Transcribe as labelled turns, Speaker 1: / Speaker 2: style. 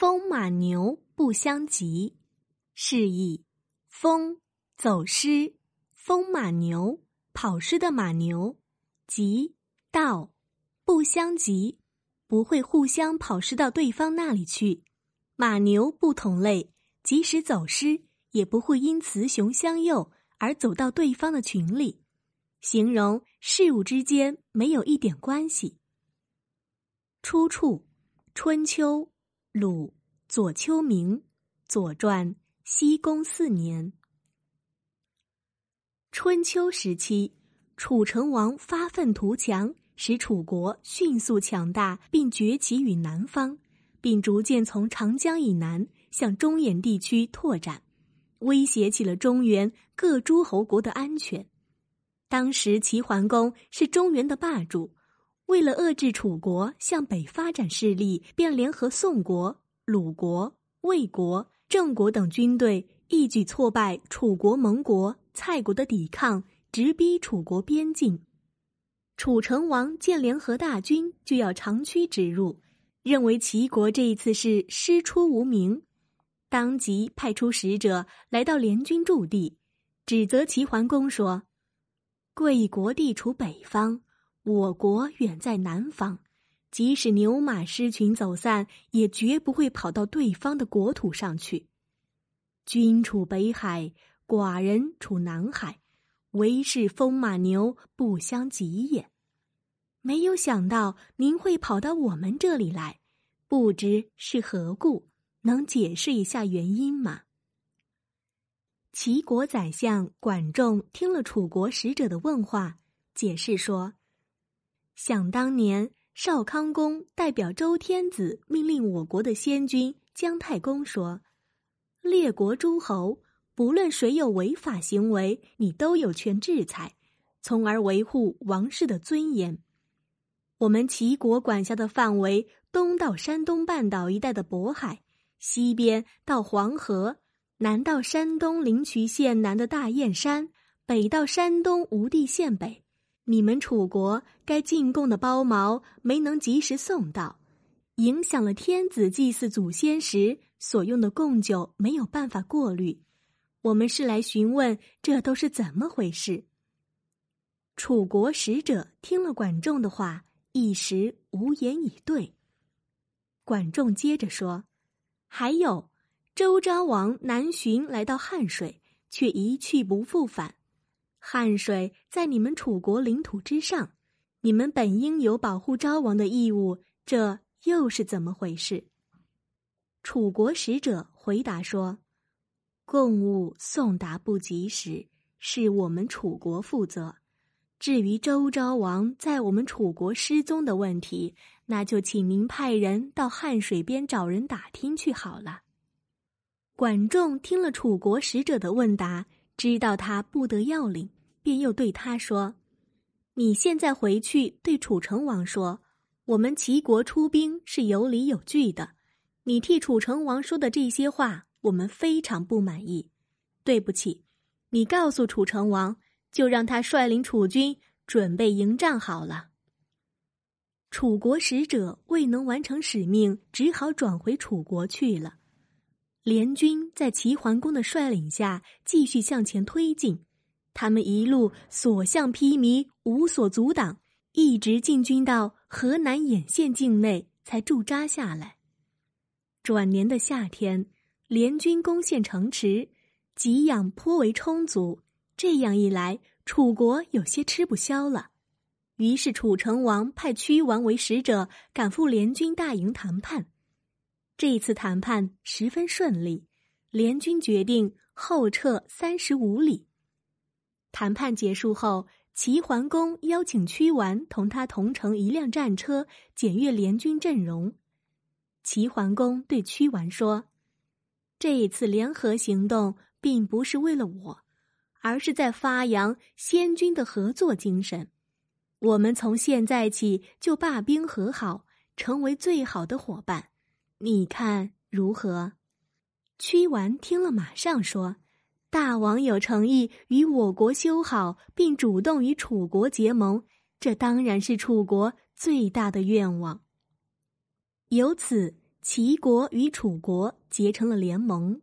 Speaker 1: 风马牛不相及，示意风走失，风马牛跑失的马牛，及到不相及，不会互相跑失到对方那里去。马牛不同类，即使走失，也不会因雌雄相诱而走到对方的群里，形容事物之间没有一点关系。出处：春秋。鲁左丘明，左传西宫四年。春秋时期，楚成王发愤图强，使楚国迅速强大，并崛起于南方，并逐渐从长江以南向中原地区拓展，威胁起了中原各诸侯国的安全。当时齐桓公是中原的霸主。为了遏制楚国向北发展势力，便联合宋国、鲁国、魏国、郑国等军队，一举挫败楚国、盟国、蔡国的抵抗，直逼楚国边境。楚成王见联合大军就要长驱直入，认为齐国这一次是师出无名，当即派出使者来到联军驻地，指责齐桓公说：“贵国地处北方。”我国远在南方，即使牛马狮群走散，也绝不会跑到对方的国土上去。君处北海，寡人处南海，唯是风马牛不相及也。没有想到您会跑到我们这里来，不知是何故？能解释一下原因吗？齐国宰相管仲听了楚国使者的问话，解释说。想当年，少康公代表周天子命令我国的先君姜太公说：“列国诸侯，不论谁有违法行为，你都有权制裁，从而维护王室的尊严。”我们齐国管辖的范围，东到山东半岛一带的渤海，西边到黄河，南到山东临朐县南的大雁山，北到山东吴地县北。你们楚国该进贡的包毛没能及时送到，影响了天子祭祀祖先时所用的贡酒没有办法过滤。我们是来询问这都是怎么回事。楚国使者听了管仲的话，一时无言以对。管仲接着说：“还有，周昭王南巡来到汉水，却一去不复返。”汉水在你们楚国领土之上，你们本应有保护昭王的义务，这又是怎么回事？楚国使者回答说：“贡物送达不及时，是我们楚国负责。至于周昭王在我们楚国失踪的问题，那就请您派人到汉水边找人打听去好了。”管仲听了楚国使者的问答。知道他不得要领，便又对他说：“你现在回去对楚成王说，我们齐国出兵是有理有据的。你替楚成王说的这些话，我们非常不满意。对不起，你告诉楚成王，就让他率领楚军准备迎战好了。”楚国使者未能完成使命，只好转回楚国去了。联军在齐桓公的率领下继续向前推进，他们一路所向披靡，无所阻挡，一直进军到河南兖县境内，才驻扎下来。转年的夏天，联军攻陷城池，给养颇为充足。这样一来，楚国有些吃不消了。于是，楚成王派屈王为使者，赶赴联军大营谈判。这次谈判十分顺利，联军决定后撤三十五里。谈判结束后，齐桓公邀请屈完同他同乘一辆战车，检阅联军阵容。齐桓公对屈完说：“这一次联合行动并不是为了我，而是在发扬先军的合作精神。我们从现在起就罢兵和好，成为最好的伙伴。”你看如何？屈完听了，马上说：“大王有诚意与我国修好，并主动与楚国结盟，这当然是楚国最大的愿望。”由此，齐国与楚国结成了联盟。